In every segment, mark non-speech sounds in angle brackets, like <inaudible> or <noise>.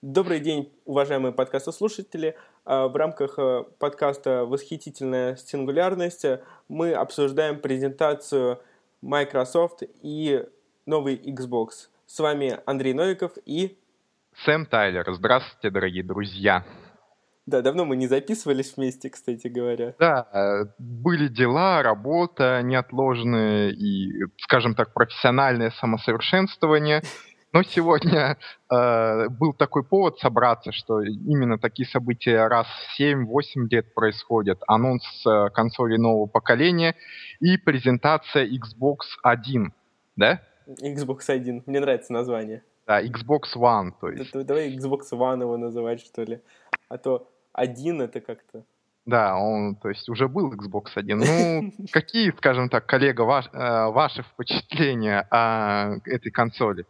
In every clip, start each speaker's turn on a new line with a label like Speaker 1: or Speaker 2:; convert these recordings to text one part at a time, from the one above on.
Speaker 1: Добрый день, уважаемые подкастослушатели. А, в рамках э, подкаста «Восхитительная сингулярность» мы обсуждаем презентацию Microsoft и новый Xbox. С вами Андрей Новиков и...
Speaker 2: Сэм Тайлер. Здравствуйте, дорогие друзья.
Speaker 1: Да, давно мы не записывались вместе, кстати говоря.
Speaker 2: Да, э, были дела, работа неотложные и, скажем так, профессиональное самосовершенствование. Но сегодня <laughs> э, был такой повод собраться, что именно такие события раз в 7-8 лет происходят. Анонс э, консоли нового поколения и презентация Xbox One, да?
Speaker 1: Xbox One. Мне нравится название.
Speaker 2: Да, Xbox One, то есть.
Speaker 1: Давай Xbox One его называть, что ли. А то один это как-то...
Speaker 2: Да, он, то есть, уже был Xbox One. Ну, <laughs> какие, скажем так, коллега, ваш, э, ваши впечатления о этой консоли?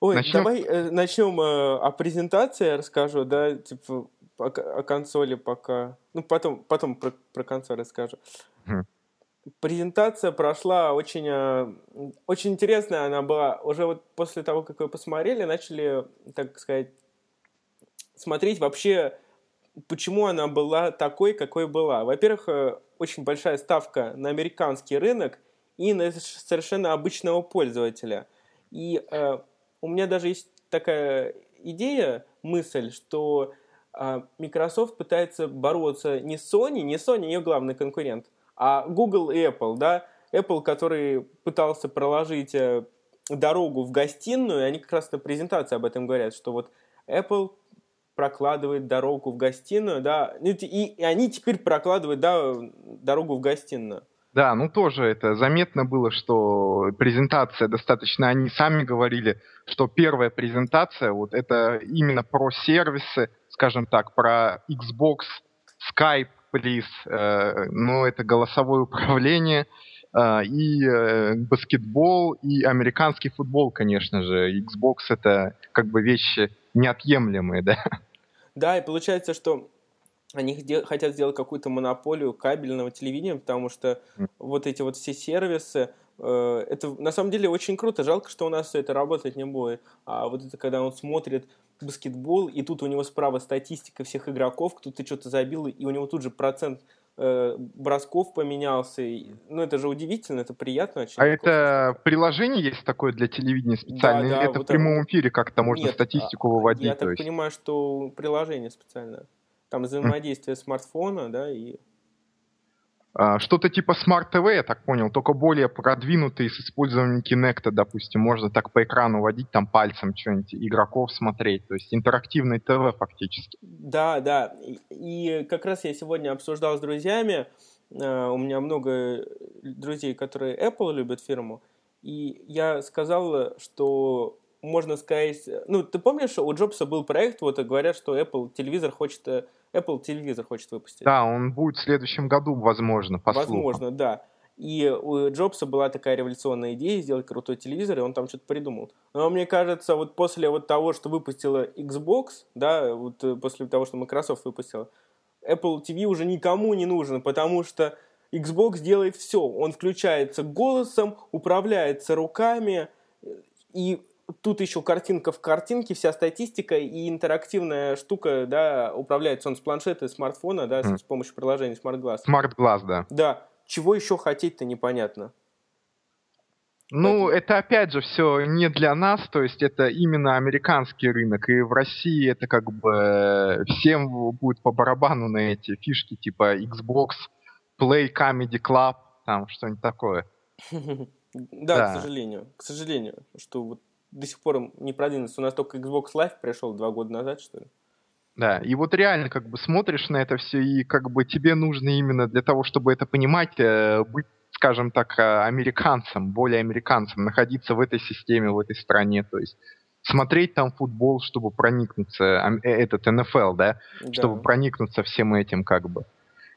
Speaker 1: Ой, начнем... давай э, начнем э, о презентации, я расскажу, да, типа о, о консоли пока. Ну, потом, потом про, про консоль расскажу. Mm. Презентация прошла очень, э, очень интересная, она была. Уже вот после того, как вы посмотрели, начали, так сказать, смотреть вообще, почему она была такой, какой была. Во-первых, э, очень большая ставка на американский рынок и на совершенно обычного пользователя. И э, у меня даже есть такая идея, мысль, что а, Microsoft пытается бороться не с Sony, не Sony ее главный конкурент, а Google и Apple, да, Apple, который пытался проложить э, дорогу в гостиную, они как раз на презентации об этом говорят, что вот Apple прокладывает дорогу в гостиную, да, и, и они теперь прокладывают, да, дорогу в гостиную.
Speaker 2: Да, ну тоже это заметно было, что презентация достаточно, они сами говорили, что первая презентация, вот это именно про сервисы, скажем так, про Xbox, Skype, please, э, ну это голосовое управление, э, и э, баскетбол, и американский футбол, конечно же. Xbox это как бы вещи неотъемлемые, да?
Speaker 1: Да, и получается, что они хотят сделать какую-то монополию кабельного телевидения, потому что mm. вот эти вот все сервисы, э, это на самом деле очень круто. Жалко, что у нас все это работать не будет. А вот это когда он смотрит баскетбол, и тут у него справа статистика всех игроков, кто-то что-то забил, и у него тут же процент э, бросков поменялся. Ну, это же удивительно, это приятно очень.
Speaker 2: А это приложение есть такое для телевидения специальное? Да, да, это вот в прямом эфире как-то можно Нет, статистику выводить? Я
Speaker 1: так есть? понимаю, что приложение специальное. Там взаимодействие смартфона, да, и...
Speaker 2: А, что-то типа Smart TV, я так понял, только более продвинутый с использованием Kinect, допустим. Можно так по экрану водить, там пальцем что-нибудь, игроков смотреть. То есть интерактивный ТВ фактически.
Speaker 1: Да, да. И как раз я сегодня обсуждал с друзьями, а, у меня много друзей, которые Apple любят фирму, и я сказал, что можно сказать... Ну, ты помнишь, у Джобса был проект, вот говорят, что Apple телевизор хочет э, Apple телевизор хочет выпустить.
Speaker 2: Да, он будет в следующем году, возможно, по
Speaker 1: Возможно,
Speaker 2: слухам.
Speaker 1: да. И у Джобса была такая революционная идея сделать крутой телевизор, и он там что-то придумал. Но мне кажется, вот после вот того, что выпустила Xbox, да, вот э, после того, что Microsoft выпустила, Apple TV уже никому не нужен, потому что Xbox делает все. Он включается голосом, управляется руками, и тут еще картинка в картинке, вся статистика и интерактивная штука, да, управляется он с планшета, смартфона, да, mm. с помощью приложения Smart Glass.
Speaker 2: Smart Glass, да.
Speaker 1: Да. Чего еще хотеть-то непонятно.
Speaker 2: Ну, Поэтому... это опять же все не для нас, то есть это именно американский рынок, и в России это как бы всем будет по барабану на эти фишки типа Xbox, Play Comedy Club, там что-нибудь такое. <laughs>
Speaker 1: Да, к сожалению, к сожалению, что вот до сих пор не продвинулся. У нас только Xbox Live пришел два года назад, что ли.
Speaker 2: Да, и вот реально как бы смотришь на это все, и как бы тебе нужно именно для того, чтобы это понимать, э, быть, скажем так, э, американцем, более американцем, находиться в этой системе, в этой стране, то есть смотреть там футбол, чтобы проникнуться, э, этот НФЛ, да, да. чтобы проникнуться всем этим как бы.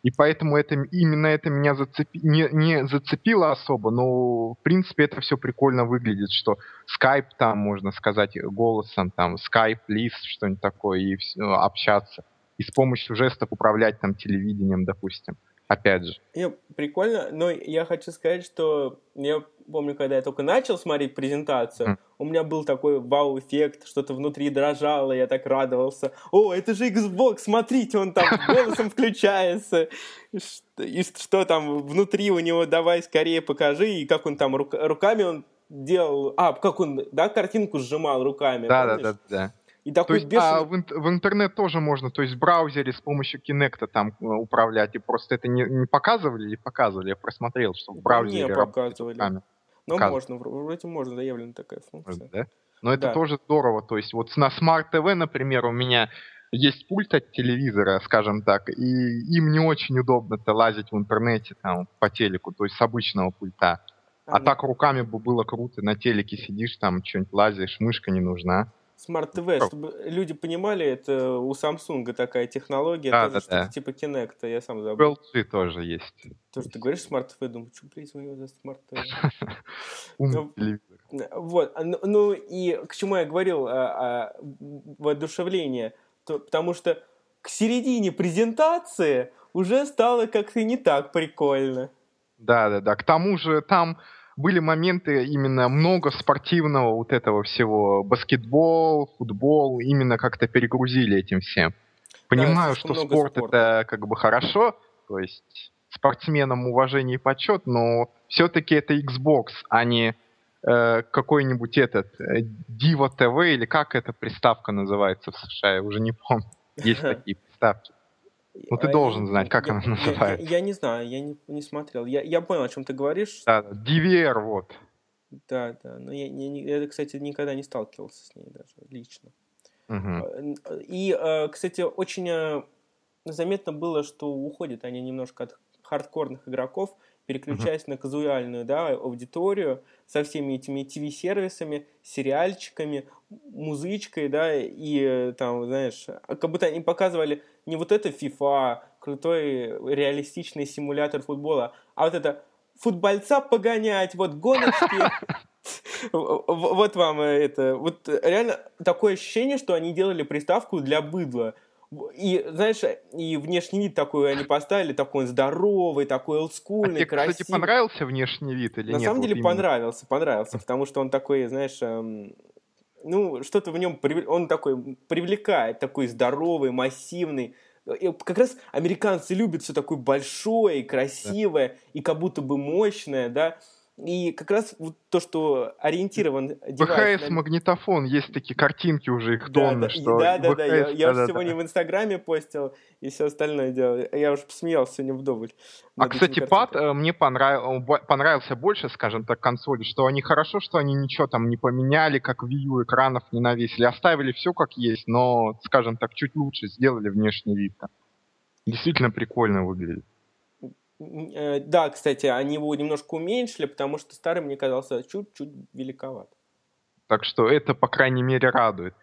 Speaker 2: И поэтому это, именно это меня зацепи, не, не зацепило особо, но в принципе это все прикольно выглядит, что Skype там, можно сказать, голосом, там, Skype, лист, что-нибудь такое, и все, общаться. И с помощью жестов управлять там телевидением, допустим. Опять же.
Speaker 1: Не, прикольно, но я хочу сказать, что я помню, когда я только начал смотреть презентацию, mm. у меня был такой вау-эффект, что-то внутри дрожало, я так радовался. О, это же Xbox, смотрите, он там <laughs> голосом включается. И что там внутри у него, давай скорее покажи, и как он там руками он делал... А, как он, да, картинку сжимал руками,
Speaker 2: Да, да, да, да.
Speaker 1: И такой
Speaker 2: то есть, бешеный... а в, в интернет тоже можно, то есть в браузере с помощью Kinect там э, управлять, и просто это не, не показывали или показывали? Я просмотрел, что в браузере
Speaker 1: Не показывали. Но можно, вроде можно, заявлена такая функция.
Speaker 2: Да? Но это да. тоже здорово, то есть вот на Smart TV, например, у меня есть пульт от телевизора, скажем так, и им не очень удобно-то лазить в интернете там по телеку, то есть с обычного пульта. А, а так руками бы было круто, на телеке сидишь, там что-нибудь лазишь, мышка не нужна.
Speaker 1: Smart TV, oh. чтобы люди понимали, это у Samsung такая технология, да, тоже да, да. типа Kinect, я сам забыл.
Speaker 2: LG тоже есть.
Speaker 1: Тоже ты говоришь Smart TV, думаю, что, блядь, вы его за Smart TV? <laughs> Ну, вот, ну, ну и к чему я говорил о, о воодушевлении, то, потому что к середине презентации уже стало как-то не так прикольно.
Speaker 2: Да, да, да. К тому же там были моменты именно много спортивного вот этого всего. Баскетбол, футбол, именно как-то перегрузили этим всем. Понимаю, да, что спорт спорта. это как бы хорошо, то есть спортсменам уважение и почет, но все-таки это Xbox, а не э, какой-нибудь этот э, Diva TV или как эта приставка называется в США, я уже не помню. Есть <laughs> такие приставки. Ну, ты а должен знать, как я, она называется.
Speaker 1: Я, я, не знаю, я не, не смотрел. Я, я понял, о чем ты говоришь.
Speaker 2: Да, DVR, вот.
Speaker 1: Да, да. Но я, я, я, кстати, никогда не сталкивался с ней даже лично.
Speaker 2: Угу.
Speaker 1: И, э, кстати, очень э, заметно было, что уходят они немножко от хардкорных игроков, переключаясь на казуальную да, аудиторию со всеми этими ТВ-сервисами, сериальчиками, музычкой, да, и там, знаешь, как будто они показывали не вот это FIFA, крутой реалистичный симулятор футбола, а вот это футбольца погонять, вот гоночки. <laughs> Вот вам это. Вот реально такое ощущение, что они делали приставку для быдла. И, знаешь, и внешний вид такой они поставили, такой здоровый, такой олдскульный, а тебе, красивый. кстати,
Speaker 2: понравился внешний вид или
Speaker 1: На
Speaker 2: нет?
Speaker 1: На самом деле вот понравился, понравился, потому что он такой, знаешь, эм, ну, что-то в нем, он такой привлекает, такой здоровый, массивный, и как раз американцы любят все такое большое и красивое, да. и как будто бы мощное, да. И как раз вот то, что ориентирован
Speaker 2: девайс... VHS-магнитофон, есть такие картинки уже, их тонны,
Speaker 1: да,
Speaker 2: что...
Speaker 1: Да, да, да, я, я да, да, сегодня да. в Инстаграме постил и все остальное делал. Я уже посмеялся сегодня вдоволь.
Speaker 2: А, кстати, пад э, мне понрав... понравился больше, скажем так, консоли, что они хорошо, что они ничего там не поменяли, как Wii U экранов не навесили, оставили все как есть, но, скажем так, чуть лучше сделали внешний вид. -то. Действительно прикольно выглядит.
Speaker 1: Э, да, кстати, они его немножко уменьшили, потому что старый мне казался чуть-чуть великоват.
Speaker 2: Так что это, по крайней мере, радует.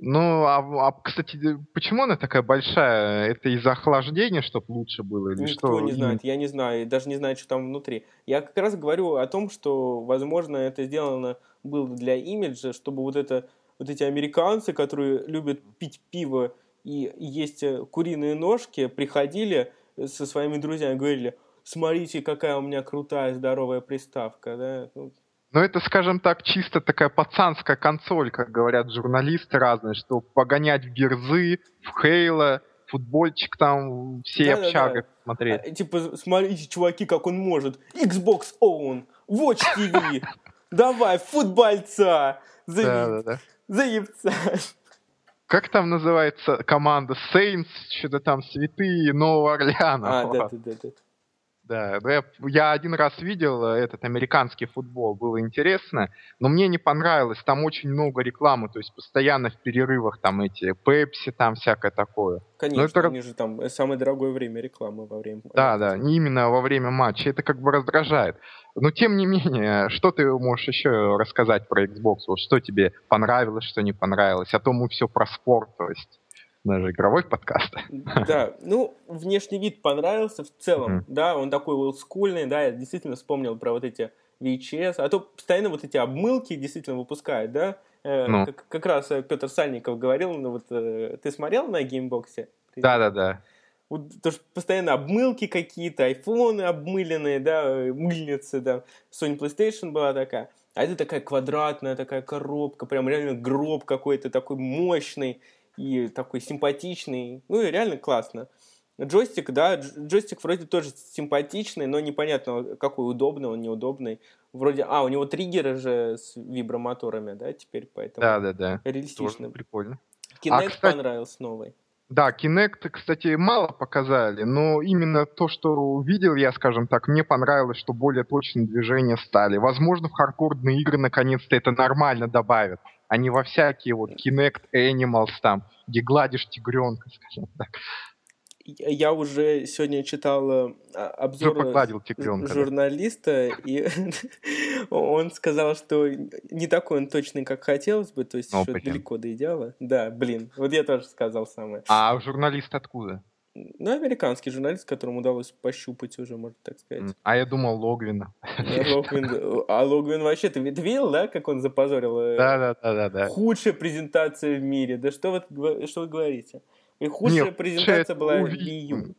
Speaker 2: Ну, а, а кстати, почему она такая большая? Это из-за охлаждения, чтобы лучше было? Или
Speaker 1: Никто
Speaker 2: что?
Speaker 1: не знает, я не знаю, даже не знаю, что там внутри. Я как раз говорю о том, что, возможно, это сделано было для имиджа, чтобы вот это вот эти американцы, которые любят пить пиво и есть э, куриные ножки, приходили со своими друзьями, говорили, смотрите, какая у меня крутая, здоровая приставка, да,
Speaker 2: ну, ну, это, скажем так, чисто такая пацанская консоль, как говорят журналисты разные, что погонять в Герзы, в Хейла, футбольчик там, все да, общага да, да. смотреть. А,
Speaker 1: типа, смотрите, чуваки, как он может. Xbox Own, Watch TV, <laughs> давай, футбольца, заебца.
Speaker 2: Как там называется команда? Saints, что-то там святые Нового Орлеана.
Speaker 1: А, да, да, да, да.
Speaker 2: Да, я, я один раз видел э, этот американский футбол, было интересно, но мне не понравилось, там очень много рекламы, то есть постоянно в перерывах там эти Пепси, там всякое такое.
Speaker 1: Конечно, это... они же там э, самое дорогое время рекламы во время...
Speaker 2: Да, да, не именно во время матча, это как бы раздражает. Но тем не менее, что ты можешь еще рассказать про Xbox? Вот что тебе понравилось, что не понравилось? А то мы все про спорт, то есть даже игровой подкаст.
Speaker 1: Да, ну, внешний вид понравился в целом, mm-hmm. да, он такой олдскульный, да, я действительно вспомнил про вот эти VHS, а то постоянно вот эти обмылки действительно выпускают, да, э, ну. как, как раз э, Петр Сальников говорил, ну вот э, ты смотрел на GameBox'е?
Speaker 2: Да-да-да.
Speaker 1: Вот, то, что постоянно обмылки какие-то, айфоны обмыленные, да, мыльницы, да. Sony PlayStation была такая. А это такая квадратная такая коробка, прям реально гроб какой-то такой мощный и такой симпатичный. Ну и реально классно. Джойстик, да, джойстик вроде тоже симпатичный, но непонятно, какой удобный, он неудобный. Вроде, а, у него триггеры же с вибромоторами, да, теперь поэтому.
Speaker 2: Да, да, да.
Speaker 1: Реалистично.
Speaker 2: Тоже прикольно.
Speaker 1: Kinect а, кстати, понравился новый.
Speaker 2: Да, Kinect, кстати, мало показали, но именно то, что увидел я, скажем так, мне понравилось, что более точные движения стали. Возможно, в хардкорные игры наконец-то это нормально добавят, а не во всякие вот Kinect Animals там, где гладишь тигренка, <laughs> скажем так
Speaker 1: я уже сегодня читал э, обзор журналиста, и <laughs> он сказал, что не такой он точный, как хотелось бы, то есть ну, еще далеко до идеала. Да, блин, вот я тоже сказал самое.
Speaker 2: А журналист откуда?
Speaker 1: Ну, американский журналист, которому удалось пощупать уже, можно так сказать.
Speaker 2: А я думал Логвина.
Speaker 1: Логвин, а Логвин вообще, ты видел, да, как он запозорил?
Speaker 2: Э, да, да, да, да, да.
Speaker 1: Худшая презентация в мире. Да что вы, что вы говорите? И худшая Нет, презентация была Wii U.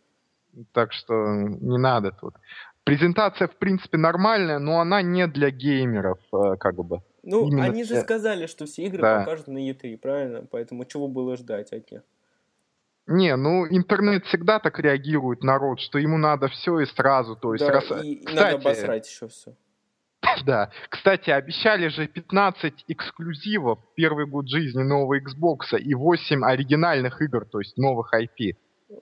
Speaker 2: Так что не надо тут. Презентация, в принципе, нормальная, но она не для геймеров, э, как бы.
Speaker 1: Ну, Именно они же сказали, что все игры да. покажут на E3, правильно? Поэтому чего было ждать от них?
Speaker 2: Не, ну интернет всегда так реагирует народ, что ему надо все и сразу, то есть
Speaker 1: да, раз... и, Кстати, надо обосрать еще все. <laughs>
Speaker 2: Да. Кстати, обещали же 15 эксклюзивов первый год жизни нового Xbox и 8 оригинальных игр, то есть новых IP.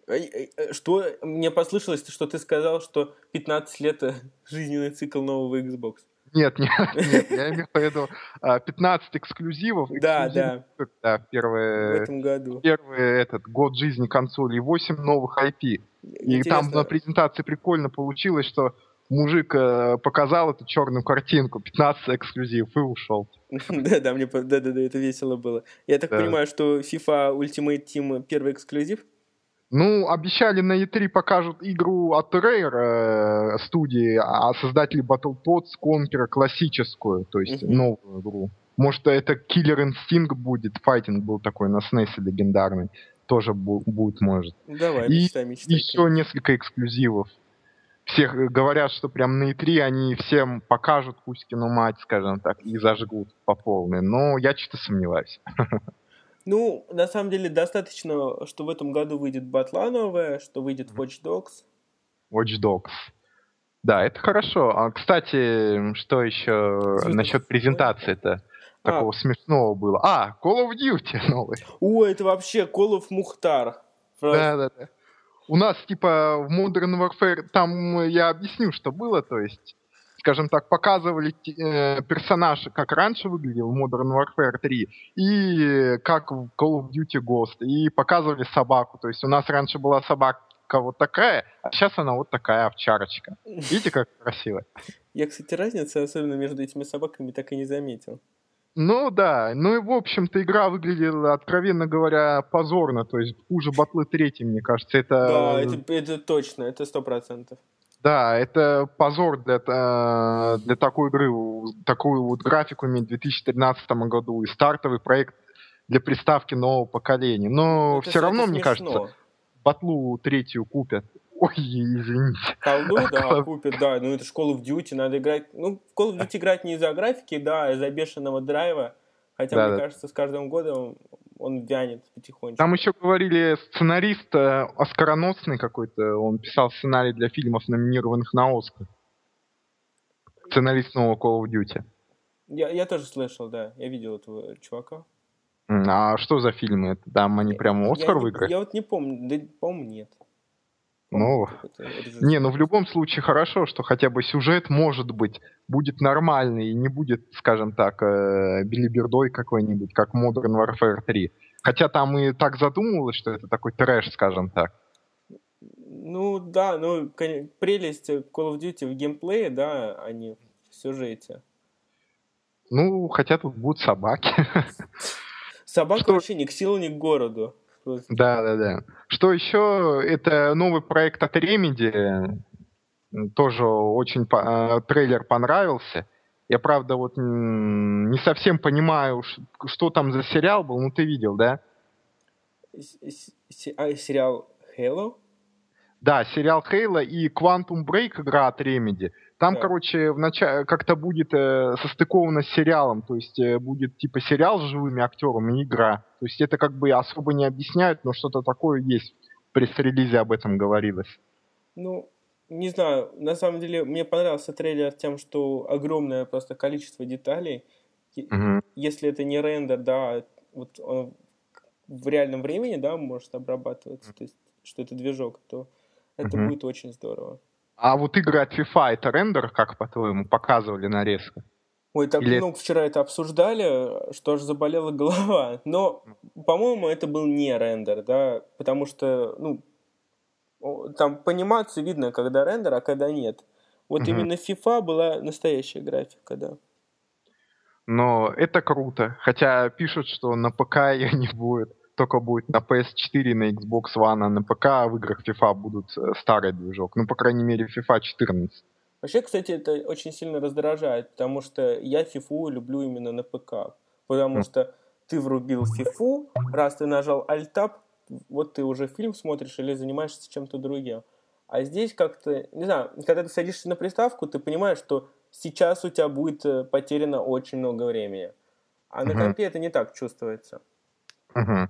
Speaker 1: Э, что? Мне послышалось, что ты сказал, что 15 лет <laughs> жизненный цикл нового Xbox.
Speaker 2: Нет, нет, <laughs> нет, я имею в виду 15 а, эксклюзивов.
Speaker 1: Да, да.
Speaker 2: Да, первый,
Speaker 1: в этом году.
Speaker 2: Первый этот год жизни консоли и 8 новых IP. И там на презентации прикольно получилось, что мужик э, показал эту черную картинку, 15 эксклюзив, и ушел. <laughs>
Speaker 1: Да, да, мне, да, да, да, это весело было. Я так понимаю, что FIFA Ultimate Team первый эксклюзив?
Speaker 2: Ну, обещали на E3 покажут игру от Rare э, студии, а создатели Battletoads Conqueror классическую, то есть uh-huh. новую игру. Может, это Killer Instinct будет, файтинг был такой на SNES легендарный, тоже бу- будет, может.
Speaker 1: Давай,
Speaker 2: И еще несколько эксклюзивов всех говорят, что прям на E3 они всем покажут Кузькину мать, скажем так, и зажгут по полной. Но я что-то сомневаюсь. <laughs>
Speaker 1: Ну, на самом деле, достаточно, что в этом году выйдет батла новая, что выйдет Watch Dogs.
Speaker 2: Watch Dogs. Да, это хорошо. А, кстати, что еще Звезд... насчет презентации-то? А. Такого смешного было. А, Call of Duty <laughs> новый.
Speaker 1: О, это вообще Call of Мухтар.
Speaker 2: Да, да, да у нас, типа, в Modern Warfare, там я объясню, что было, то есть, скажем так, показывали э, персонаж, как раньше выглядел в Modern Warfare 3, и как в Call of Duty Ghost, и показывали собаку, то есть у нас раньше была собака вот такая, а сейчас она вот такая овчарочка. Видите, как красиво?
Speaker 1: Я, кстати, разницы, особенно между этими собаками, так и не заметил.
Speaker 2: Ну да, ну и в общем-то игра выглядела, откровенно говоря, позорно, то есть хуже батлы третьей, мне кажется, это...
Speaker 1: Да, это, это точно, это сто процентов.
Speaker 2: Да, это позор для, э, для такой игры, такую вот графику иметь в 2013 году и стартовый проект для приставки нового поколения. Но это все равно, мне кажется, батлу третью купят. Ой, извините.
Speaker 1: Колду, да, <laughs> купят, да. Ну, это же Call of Duty, надо играть. Ну, в Call of Duty играть не из-за графики, да, а из-за бешеного драйва. Хотя, да, мне да. кажется, с каждым годом он вянет потихонечку.
Speaker 2: Там еще говорили, сценарист э, оскароносный какой-то, он писал сценарий для фильмов, номинированных на Оскар. Сценарист нового Call of Duty.
Speaker 1: Я, я тоже слышал, да, я видел этого чувака.
Speaker 2: А что за фильмы? Там они прямо Оскар
Speaker 1: я,
Speaker 2: выиграли?
Speaker 1: Я вот не помню, да, по-моему, нет.
Speaker 2: Ну, не, ну в любом случае хорошо, что хотя бы сюжет, может быть, будет нормальный и не будет, скажем так, э, билибердой какой-нибудь, как Modern Warfare 3. Хотя там и так задумывалось, что это такой трэш, скажем так.
Speaker 1: Ну да, ну прелесть Call of Duty в геймплее, да, а не в сюжете.
Speaker 2: Ну, хотя тут будут собаки.
Speaker 1: Собака что... вообще ни к силу, ни к городу.
Speaker 2: Да, да, да. Что еще? Это новый проект от Remedy. Тоже очень по- э, трейлер понравился. Я, правда, вот не совсем понимаю, что там за сериал был. Ну, ты видел, да?
Speaker 1: А, сериал Halo?
Speaker 2: Да, сериал Хейла и Quantum Break игра от Remedy. Там, да. короче, в начале как-то будет э, состыковано с сериалом, то есть э, будет типа сериал с живыми актерами и игра. То есть это как бы особо не объясняют, но что-то такое есть. В пресс-релизе об этом говорилось.
Speaker 1: Ну, не знаю, на самом деле мне понравился трейлер тем, что огромное просто количество деталей. Угу. Если это не рендер, да, вот он в реальном времени, да, может обрабатываться, то есть что это движок, то это угу. будет очень здорово.
Speaker 2: А вот игры от FIFA это рендер, как по-твоему, показывали нарезка?
Speaker 1: Ой, так Или... много вчера это обсуждали, что аж заболела голова. Но, по-моему, это был не рендер, да, потому что, ну, там по анимации видно, когда рендер, а когда нет. Вот угу. именно FIFA была настоящая графика, да.
Speaker 2: Но это круто. Хотя пишут, что на ПК <laughs> ее не будет. Только будет на PS4, на Xbox One, а на ПК в играх FIFA будут э, старый движок. Ну, по крайней мере, FIFA 14.
Speaker 1: Вообще, кстати, это очень сильно раздражает, потому что я FIFA люблю именно на ПК. Потому mm. что ты врубил FIFA, раз ты нажал Alt-Tab, вот ты уже фильм смотришь или занимаешься чем-то другим. А здесь как-то, не знаю, когда ты садишься на приставку, ты понимаешь, что сейчас у тебя будет э, потеряно очень много времени. А на компе это не так чувствуется.
Speaker 2: Угу.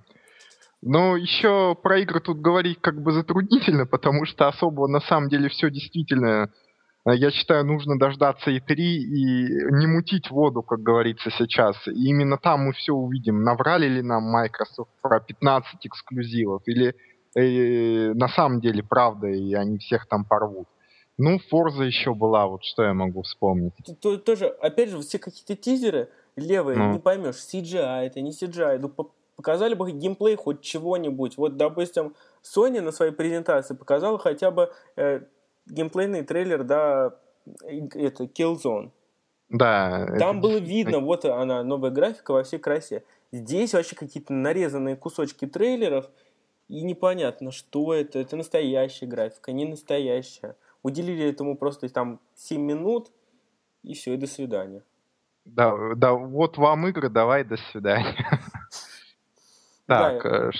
Speaker 2: Но еще про игры тут говорить как бы затруднительно, потому что особо на самом деле все действительно, э, я считаю, нужно дождаться и 3 и не мутить воду, как говорится сейчас. И именно там мы все увидим, наврали ли нам Microsoft про 15 эксклюзивов, или э, на самом деле правда, и они всех там порвут. Ну, Форза еще была, вот что я могу вспомнить.
Speaker 1: Тоже, опять же, все какие-то тизеры левые, ну. не поймешь, CGI это, не CGI. Ну, показали бы геймплей хоть чего-нибудь. Вот, допустим, Sony на своей презентации показала хотя бы э, геймплейный трейлер, да, это Killzone.
Speaker 2: Да.
Speaker 1: Там это... было видно, вот она, новая графика во всей красе. Здесь вообще какие-то нарезанные кусочки трейлеров, и непонятно, что это. Это настоящая графика, не настоящая. Уделили этому просто там 7 минут, и все, и до свидания.
Speaker 2: Да, да, вот вам игры, давай, до свидания. <laughs> Так, э,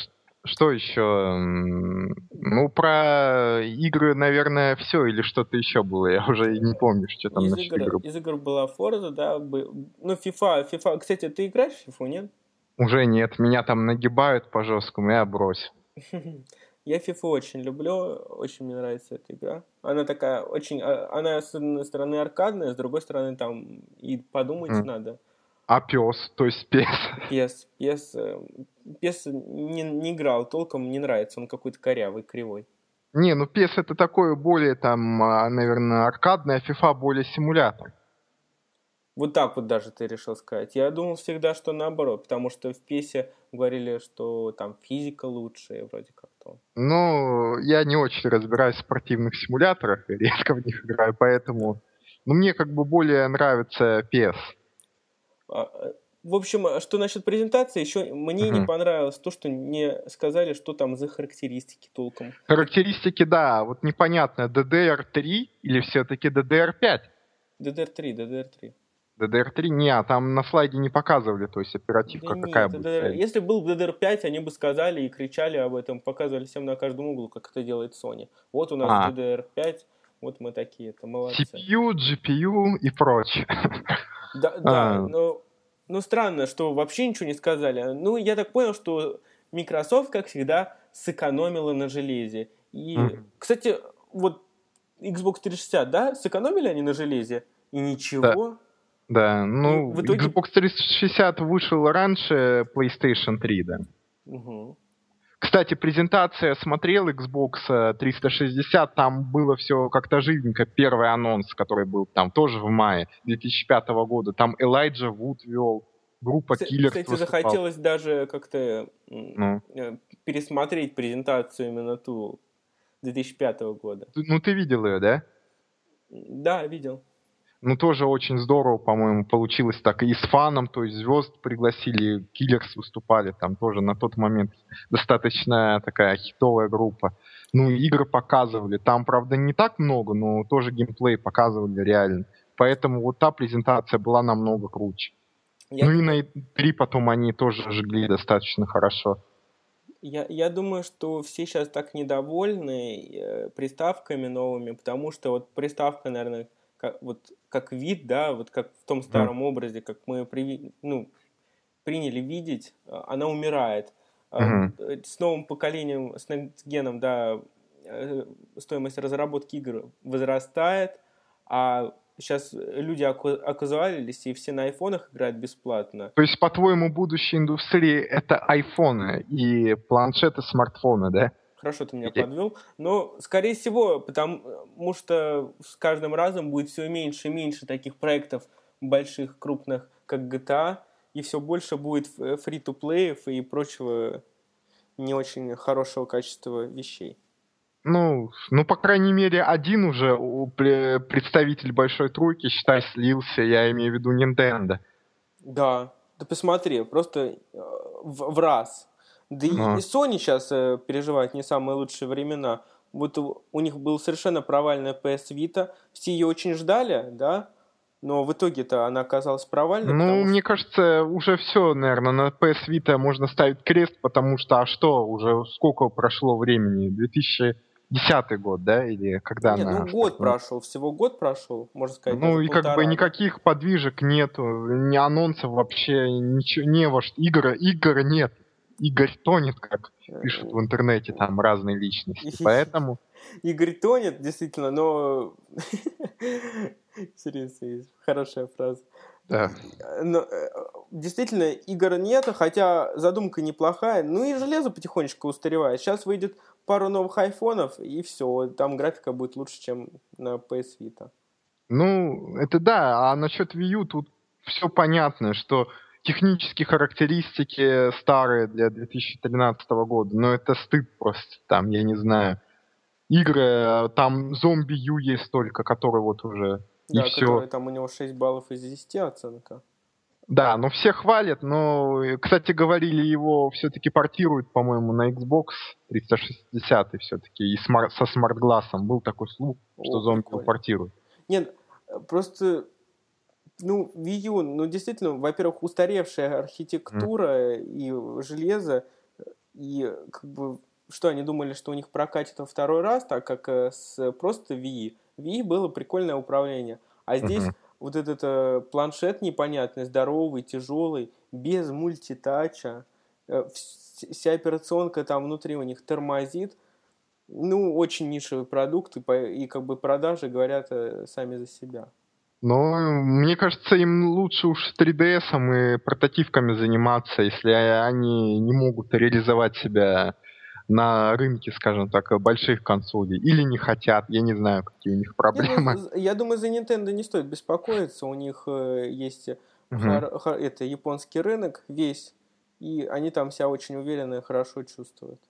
Speaker 2: что еще? Ну, про игры, наверное, все или что-то еще было. Я уже не помню, что там
Speaker 1: из игр, игры. Из игр была Forza, да. Ну, FIFA, FIFA. Кстати, ты играешь в FIFA, нет?
Speaker 2: Уже нет. Меня там нагибают по жесткому, я брось. <laughs>
Speaker 1: Я FIFA очень люблю, очень мне нравится эта игра. Она такая очень... А, она, с одной стороны, аркадная, с другой стороны, там и подумать mm. надо.
Speaker 2: А пес, то есть пес? <laughs>
Speaker 1: Пес, пес, э, пес не, не играл толком, не нравится, он какой-то корявый, кривой.
Speaker 2: Не, ну пес это такое более там, а, наверное, аркадное, а FIFA более симулятор.
Speaker 1: Вот так вот даже ты решил сказать. Я думал всегда, что наоборот, потому что в песе говорили, что там физика лучше, вроде как-то.
Speaker 2: Ну, я не очень разбираюсь в спортивных симуляторах, <laughs> редко в них играю, поэтому... Ну, мне как бы более нравится PS.
Speaker 1: А, в общем, а что насчет презентации, еще мне uh-huh. не понравилось то, что не сказали, что там за характеристики толком.
Speaker 2: Характеристики, да, вот непонятно, DDR3 или все-таки DDR5?
Speaker 1: DDR3, DDR3.
Speaker 2: DDR3? Не, а там на слайде не показывали, то есть оперативка да какая нет, будет.
Speaker 1: DDR... Если был DDR5, они бы сказали и кричали об этом, показывали всем на каждом углу, как это делает Sony. Вот у нас а. DDR5, вот мы такие, это молодцы.
Speaker 2: CPU, GPU и прочее. <laughs>
Speaker 1: Да, да, а. но, но странно, что вообще ничего не сказали. Ну, я так понял, что Microsoft, как всегда, сэкономила на железе. И, mm. кстати, вот Xbox 360, да, сэкономили они на железе? И ничего.
Speaker 2: Да. Да, ну, в итоге... Xbox 360 вышел раньше PlayStation 3, да. Угу. Кстати, презентация смотрел Xbox 360, там было все как-то живенько. Первый анонс, который был там тоже в мае 2005 года, там Элайджа Вуд вел, группа Киллер.
Speaker 1: Кстати, выступал. захотелось даже как-то ну. Э, пересмотреть презентацию именно ту 2005 года.
Speaker 2: Ну, ты видел ее, да?
Speaker 1: Да, видел.
Speaker 2: Ну, тоже очень здорово, по-моему, получилось так. И с фаном, то есть звезд пригласили, Киллерс выступали, там тоже на тот момент достаточно такая хитовая группа. Ну, игры показывали. Там, правда, не так много, но тоже геймплей показывали реально. Поэтому вот та презентация была намного круче. Я... Ну и на E3 потом они тоже жгли достаточно хорошо.
Speaker 1: Я, я думаю, что все сейчас так недовольны э, приставками новыми, потому что вот приставка, наверное, как, вот, как вид, да, вот как в том старом mm. образе, как мы при, ну, приняли видеть, э, она умирает. Mm-hmm. С новым поколением, с геном, да, стоимость разработки игр возрастает, а сейчас люди оказались, и все на айфонах играют бесплатно.
Speaker 2: То есть, по-твоему, будущее индустрии — это айфоны и планшеты, смартфоны, да?
Speaker 1: Хорошо, ты меня подвел. Но, скорее всего, потому что с каждым разом будет все меньше и меньше таких проектов больших, крупных, как GTA, и все больше будет фри-то-плеев и прочего не очень хорошего качества вещей.
Speaker 2: Ну, ну, по крайней мере, один уже представитель большой тройки, считай, слился, я имею в виду Nintendo.
Speaker 1: Да, да посмотри, просто э, в, в раз. Да и, а. и Sony сейчас э, переживает не самые лучшие времена. Вот у, них был совершенно провальная PS Vita, все ее очень ждали, да, но в итоге-то она оказалась провальной.
Speaker 2: Ну, потому... мне кажется, уже все, наверное, на PS Vita можно ставить крест, потому что, а что, уже сколько прошло времени? 2010 год, да, или когда
Speaker 1: Нет,
Speaker 2: она...
Speaker 1: ну год прошел, всего год прошел, можно сказать.
Speaker 2: Ну и как бы никаких подвижек нету, ни анонсов вообще, ничего, не во что, игр, игр нет. Игорь тонет, как пишут в интернете там разные личности, поэтому...
Speaker 1: Игорь тонет, действительно, но <laughs> Серьезно, есть хорошая фраза.
Speaker 2: Да.
Speaker 1: Но, э, действительно, игр нет, хотя задумка неплохая. Ну и железо потихонечку устаревает. Сейчас выйдет пару новых айфонов, и все. Там графика будет лучше, чем на PS Vita.
Speaker 2: Ну, это да. А насчет Wii U тут все понятно, что технические характеристики старые для 2013 года, но это стыд просто там, я не знаю. Игры, э, там зомби Ю есть только, которые вот уже
Speaker 1: да, и все. там у него 6 баллов из 10 оценка.
Speaker 2: Да, но все хвалят, но, кстати, говорили, его все-таки портируют, по-моему, на Xbox 360 все-таки, и смар- со смарт-глассом. Был такой слух, что зомби портируют.
Speaker 1: Нет, просто, ну, Wii U, ну, действительно, во-первых, устаревшая архитектура mm. и железо, и как бы, что они думали, что у них прокатит во второй раз, так как э, с просто Wii Wii было прикольное управление. А здесь uh-huh. вот этот э, планшет непонятный, здоровый, тяжелый, без мультитача. Э, вся операционка там внутри у них тормозит. Ну, очень нишевый продукт, и, и как бы продажи говорят э, сами за себя.
Speaker 2: Но мне кажется, им лучше уж 3DS и прототипками заниматься, если они не могут реализовать себя на рынке, скажем так, больших консолей. Или не хотят, я не знаю, какие у них проблемы.
Speaker 1: Не, ну, я думаю, за Nintendo не стоит беспокоиться. У них э, есть угу. хар, хар, это японский рынок весь, и они там себя очень уверенно и хорошо чувствуют.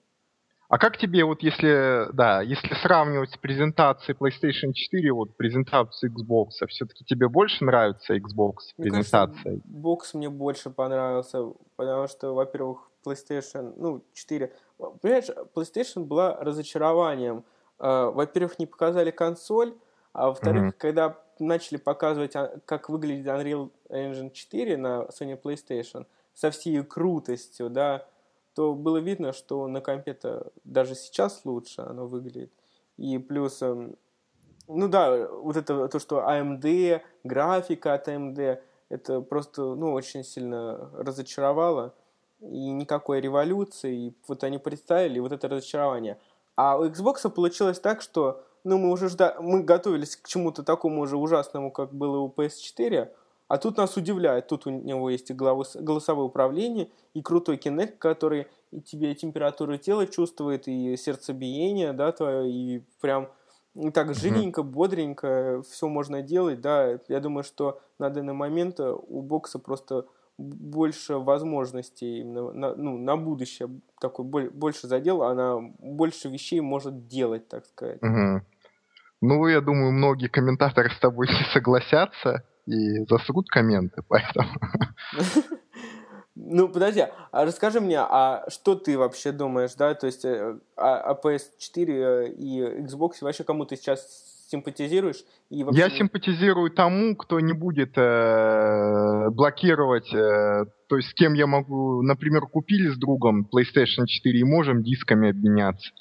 Speaker 2: А как тебе, вот если, да, если сравнивать с презентацией PlayStation 4, вот презентацию Xbox, все-таки тебе больше нравится Xbox мне презентация? Кажется,
Speaker 1: Xbox мне больше понравился, потому что, во-первых, PlayStation, ну, 4. Понимаешь, PlayStation была разочарованием. А, во-первых, не показали консоль, а во-вторых, mm-hmm. когда начали показывать, а, как выглядит Unreal Engine 4 на Sony PlayStation со всей крутостью, да, то было видно, что на компе-то даже сейчас лучше оно выглядит. И плюс, эм, ну да, вот это то, что AMD, графика от AMD, это просто, ну, очень сильно разочаровало и никакой революции. И вот они представили вот это разочарование. А у Xbox получилось так, что ну, мы уже жда... мы готовились к чему-то такому уже ужасному, как было у PS4, а тут нас удивляет. Тут у него есть и голосовое управление, и крутой Kinect, который и тебе температуру тела чувствует, и сердцебиение, да, твое, и прям так живенько, бодренько все можно делать, да. Я думаю, что на данный момент у бокса просто больше возможностей именно на, ну, на будущее такой больше задел, она больше вещей может делать, так сказать.
Speaker 2: Угу. Ну, я думаю, многие комментаторы с тобой не согласятся и засрут комменты, <laughs> поэтому... <laughs>
Speaker 1: Ну, подожди, а расскажи мне, а что ты вообще думаешь, да, то есть э, о, о PS4 и Xbox вообще кому ты сейчас симпатизируешь?
Speaker 2: И вообще... Я симпатизирую тому, кто не будет э, блокировать, э, то есть с кем я могу, например, купили с другом PlayStation 4 и можем дисками обменяться.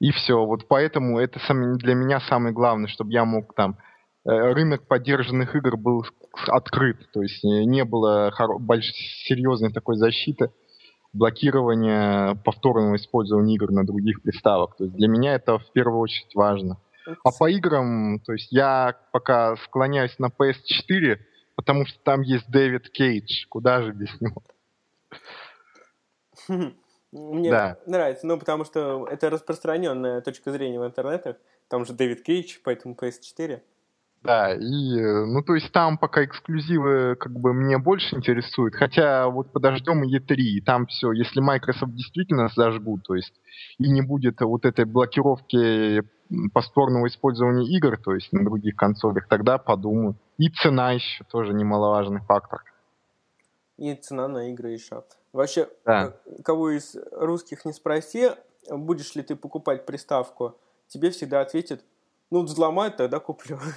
Speaker 2: И все. Вот поэтому это для меня самое главное, чтобы я мог там э, рынок поддержанных игр был открыт, то есть не было серьезной такой защиты блокирования повторного использования игр на других приставок. То есть для меня это в первую очередь важно. А по играм, то есть я пока склоняюсь на PS4, потому что там есть Дэвид Кейдж. Куда же без него? <laughs>
Speaker 1: Мне да. нравится, ну, потому что это распространенная точка зрения в интернетах. Там же Дэвид Кейдж, поэтому PS4.
Speaker 2: Да, и, э, ну, то есть там пока эксклюзивы как бы мне больше интересуют, хотя вот подождем E3, и там все, если Microsoft действительно зажгут, то есть и не будет вот этой блокировки повторного использования игр, то есть на других консолях, тогда подумаю. И цена еще тоже немаловажный фактор.
Speaker 1: И цена на игры еще. Вообще, да. Э, кого из русских не спроси, будешь ли ты покупать приставку, тебе всегда ответят, ну, взломают, тогда куплю. <laughs>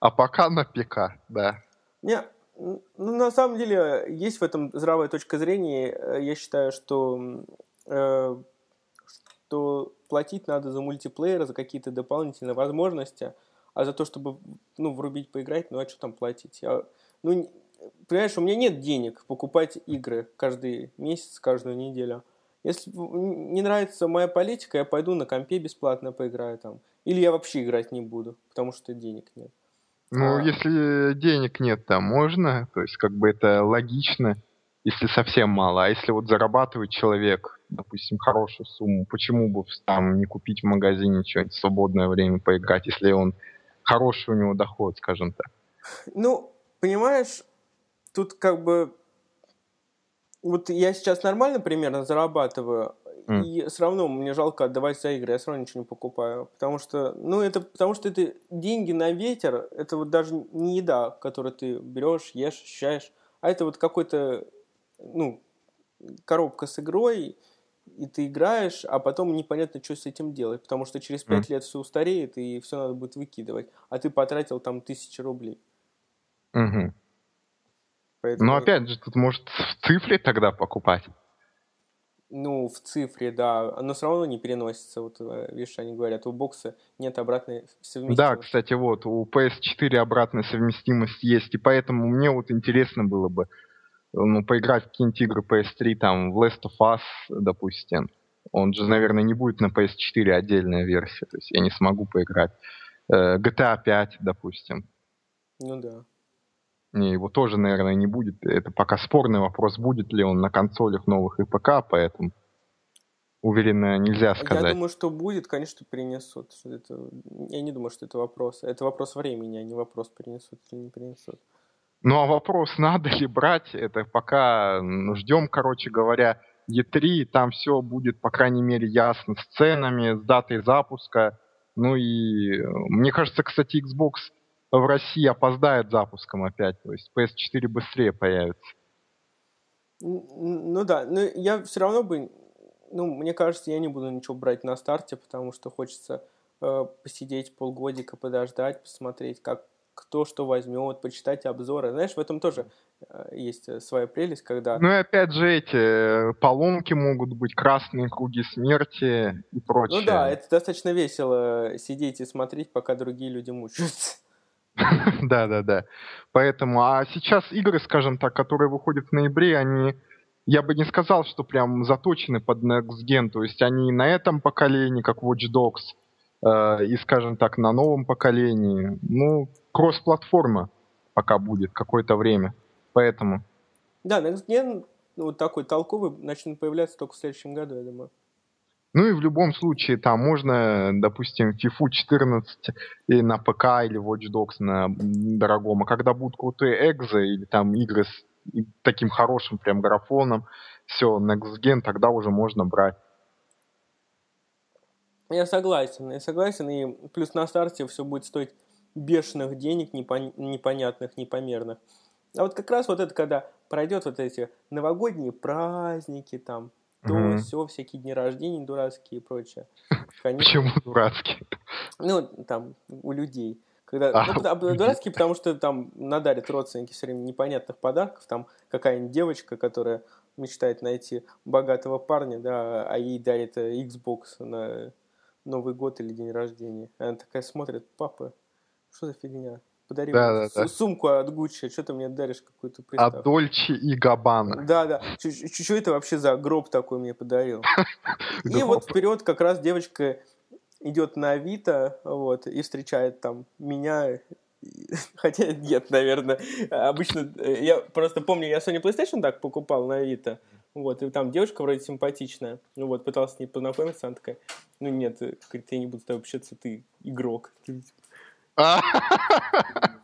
Speaker 2: А пока на ПК, да.
Speaker 1: Не, ну, на самом деле, есть в этом здравая точка зрения. Э, я считаю, что, э, что платить надо за мультиплеер, за какие-то дополнительные возможности, а за то, чтобы ну, врубить, поиграть, ну а что там платить? Я, ну, понимаешь, у меня нет денег покупать игры каждый месяц, каждую неделю. Если не нравится моя политика, я пойду на компе бесплатно поиграю там. Или я вообще играть не буду, потому что денег нет.
Speaker 2: Ну, а... если денег нет, то можно. То есть, как бы это логично, если совсем мало. А если вот зарабатывает человек, допустим, хорошую сумму, почему бы там не купить в магазине что-нибудь в свободное время поиграть, если он хороший у него доход, скажем так?
Speaker 1: Ну, понимаешь, тут как бы вот я сейчас нормально примерно зарабатываю, mm. и все равно мне жалко отдавать за игры, я все равно ничего не покупаю. Потому что, ну, это потому что это деньги на ветер, это вот даже не еда, которую ты берешь, ешь, ощущаешь, а это вот какой-то, ну, коробка с игрой, и ты играешь, а потом непонятно, что с этим делать, потому что через пять mm. лет все устареет, и все надо будет выкидывать, а ты потратил там тысячи рублей.
Speaker 2: Mm-hmm. Поэтому... Но опять же, тут может в цифре тогда покупать.
Speaker 1: Ну, в цифре, да. Но все равно не переносится. Вот, э, видишь, они говорят, у бокса нет обратной совместимости.
Speaker 2: Да, кстати, вот, у PS4 обратная совместимость есть, и поэтому мне вот интересно было бы ну, поиграть в какие-нибудь игры PS3, там, в Last of Us, допустим. Он же, наверное, не будет на PS4 отдельная версия, то есть я не смогу поиграть. Э, GTA 5, допустим.
Speaker 1: Ну да.
Speaker 2: Не, его тоже, наверное, не будет. Это пока спорный вопрос, будет ли он на консолях новых и ПК, поэтому уверенно нельзя сказать.
Speaker 1: Я думаю, что будет, конечно, принесут. Это... Я не думаю, что это вопрос. Это вопрос времени, а не вопрос, принесут или не принесут.
Speaker 2: Ну, а вопрос, <laughs> надо ли брать, это пока ну, ждем, короче говоря, E3, там все будет, по крайней мере, ясно с ценами, с датой запуска. Ну и э, мне кажется, кстати, Xbox в России опоздает запуском опять, то есть PS4 быстрее появится.
Speaker 1: Ну да, но я все равно бы, ну, мне кажется, я не буду ничего брать на старте, потому что хочется э, посидеть полгодика, подождать, посмотреть, как кто что возьмет, почитать обзоры. Знаешь, в этом тоже э, есть э, своя прелесть, когда...
Speaker 2: Ну и опять же эти э, поломки могут быть, красные круги смерти и прочее.
Speaker 1: Ну да, это достаточно весело сидеть и смотреть, пока другие люди мучаются.
Speaker 2: Да, да, да. Поэтому, а сейчас игры, скажем так, которые выходят в ноябре, они, я бы не сказал, что прям заточены под Next Gen, то есть они на этом поколении, как Watch Dogs, э, и, скажем так, на новом поколении. Ну, кросс-платформа пока будет какое-то время, поэтому.
Speaker 1: Да, Next Gen вот такой толковый начнет появляться только в следующем году, я думаю.
Speaker 2: Ну и в любом случае там можно, допустим, FIFA 14 и на ПК или Watch Dogs на дорогом. А когда будут крутые экзы или там игры с таким хорошим прям графоном, все, Next Gen, тогда уже можно брать.
Speaker 1: Я согласен, я согласен. И плюс на старте все будет стоить бешеных денег, непон... непонятных, непомерных. А вот как раз вот это, когда пройдет вот эти новогодние праздники, там, то угу. все, всякие дни рождения дурацкие и прочее. <laughs>
Speaker 2: Конечно. Почему дурацкие?
Speaker 1: Ну, там, у людей. Когда, а, ну, потому, дурацкий, потому что там надарят родственники все время непонятных подарков. Там какая-нибудь девочка, которая мечтает найти богатого парня, да, а ей дарит э, Xbox на Новый год или день рождения. Она такая смотрит, папа, что за фигня? Подари да, да, да. сумку от Гуччи, что ты мне даришь какую-то
Speaker 2: приставку? От Дольче и Габбана.
Speaker 1: Да, да. Что это вообще за гроб такой мне подарил? <laughs> И вот вперед как раз девочка идет на Авито, вот, и встречает там меня, <laughs> хотя нет, наверное, обычно, э, я просто помню, я Sony PlayStation так покупал на Авито, вот, и там девушка вроде симпатичная, ну вот, пытался с ней познакомиться, она такая, ну нет, э, говорит, я не буду с тобой общаться, ты игрок. <laughs>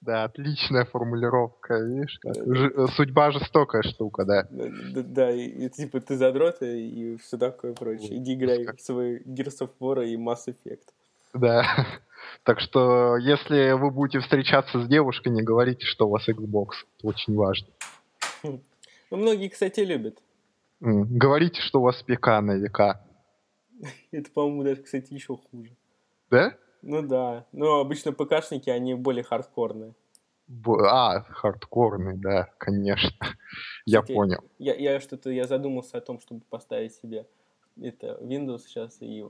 Speaker 2: Да, отличная формулировка, видишь? Ж, судьба жестокая штука, да.
Speaker 1: Да, да и, и типа ты задрот и все такое прочее. Иди играй в свой Gears of War и Mass Effect.
Speaker 2: Да. <laughs> Так что, если вы будете встречаться с девушкой, не говорите, что у вас Xbox. Это очень важно. <laughs>
Speaker 1: Ну, многие, кстати, любят.
Speaker 2: Говорите, что у вас ПК на века.
Speaker 1: Это, по-моему, даже, кстати, еще хуже.
Speaker 2: Да?
Speaker 1: Ну да. Но обычно ПКшники, они более хардкорные.
Speaker 2: А, хардкорный, да, конечно. я понял.
Speaker 1: Я, я что-то, я задумался о том, чтобы поставить себе это Windows сейчас и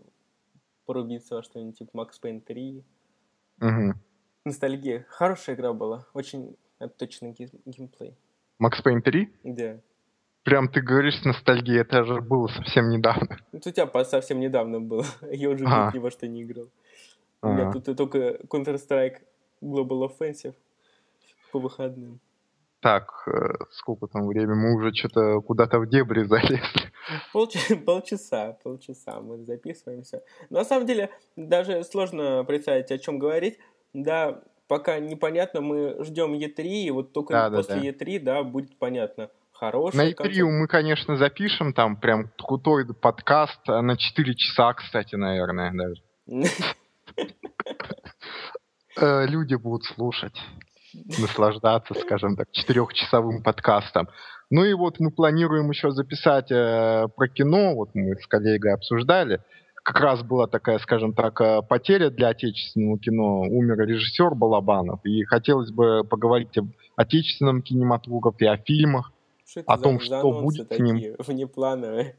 Speaker 1: порубиться во что-нибудь типа Max Payne 3. Угу. Ностальгия. Хорошая игра была. Очень точный геймплей.
Speaker 2: Max Payne 3?
Speaker 1: Да.
Speaker 2: Прям ты говоришь с ностальгией, это же было совсем недавно.
Speaker 1: Это у тебя совсем недавно было. <laughs> Я уже а. ни во что не играл. У меня тут только Counter-Strike Global Offensive по выходным.
Speaker 2: Так, э, сколько там времени? Мы уже что-то куда-то в дебри <laughs> залезли.
Speaker 1: Полчаса, полчаса, полчаса мы записываемся. Но на самом деле даже сложно представить, о чем говорить. Да, пока непонятно, мы ждем E3, и вот только да, после да, да. E3, да, будет понятно. Хороший
Speaker 2: На E3 концерт. мы, конечно, запишем там прям крутой подкаст на 4 часа, кстати, наверное, даже. <laughs> Э, люди будут слушать, наслаждаться, скажем так, четырехчасовым подкастом. Ну и вот мы планируем еще записать э, про кино, вот мы с коллегой обсуждали. Как раз была такая, скажем так, э, потеря для отечественного кино. Умер режиссер Балабанов. И хотелось бы поговорить об отечественном кинематографе, о фильмах, что о том, что будет с ним.
Speaker 1: Внеплановые.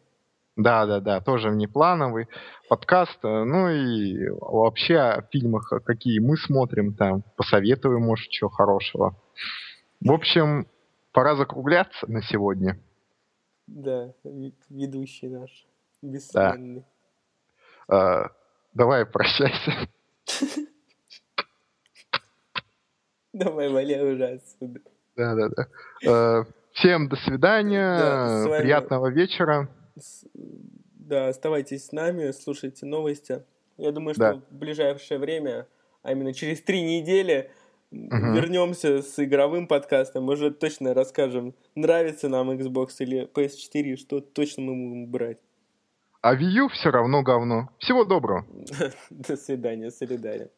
Speaker 2: Да, да, да, тоже внеплановый подкаст. Э, ну и вообще о фильмах, какие мы смотрим там, посоветую, может, чего хорошего. В общем, пора закругляться на сегодня.
Speaker 1: Да, ведущий наш, бессменный.
Speaker 2: Да. А, давай прощайся.
Speaker 1: Давай, валяй уже отсюда.
Speaker 2: Да, да, да. Всем до свидания, да, приятного вечера
Speaker 1: да, оставайтесь с нами, слушайте новости. Я думаю, что да. в ближайшее время, а именно через три недели, угу. вернемся с игровым подкастом. Мы уже точно расскажем, нравится нам Xbox или PS4, что точно мы будем брать.
Speaker 2: А Wii U все равно говно. Всего доброго. <laughs>
Speaker 1: До свидания, солидарен.